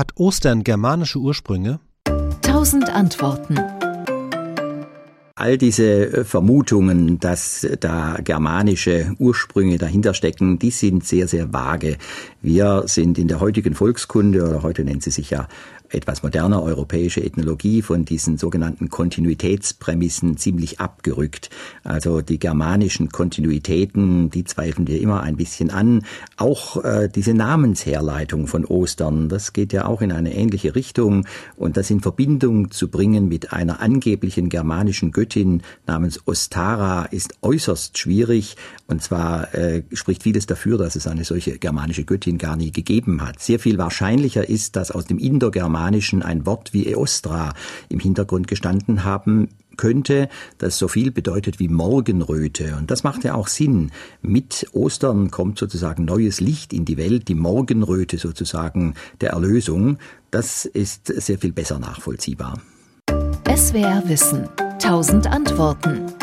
Hat Ostern germanische Ursprünge? Tausend Antworten. All diese äh, Vermutungen, dass da germanische Ursprünge dahinter stecken, die sind sehr, sehr vage. Wir sind in der heutigen Volkskunde, oder heute nennt sie sich ja etwas moderner europäische Ethnologie von diesen sogenannten Kontinuitätsprämissen ziemlich abgerückt. Also die germanischen Kontinuitäten, die zweifeln wir immer ein bisschen an. Auch äh, diese Namensherleitung von Ostern, das geht ja auch in eine ähnliche Richtung und das in Verbindung zu bringen mit einer angeblichen germanischen Göttin namens Ostara ist äußerst schwierig und zwar äh, spricht vieles dafür, dass es eine solche germanische Göttin gar nie gegeben hat. Sehr viel wahrscheinlicher ist, dass aus dem Indogermanischen Romanischen ein Wort wie Eostra im Hintergrund gestanden haben könnte, das so viel bedeutet wie Morgenröte. Und das macht ja auch Sinn. Mit Ostern kommt sozusagen neues Licht in die Welt, die Morgenröte sozusagen der Erlösung. Das ist sehr viel besser nachvollziehbar. SWR Wissen. Tausend Antworten.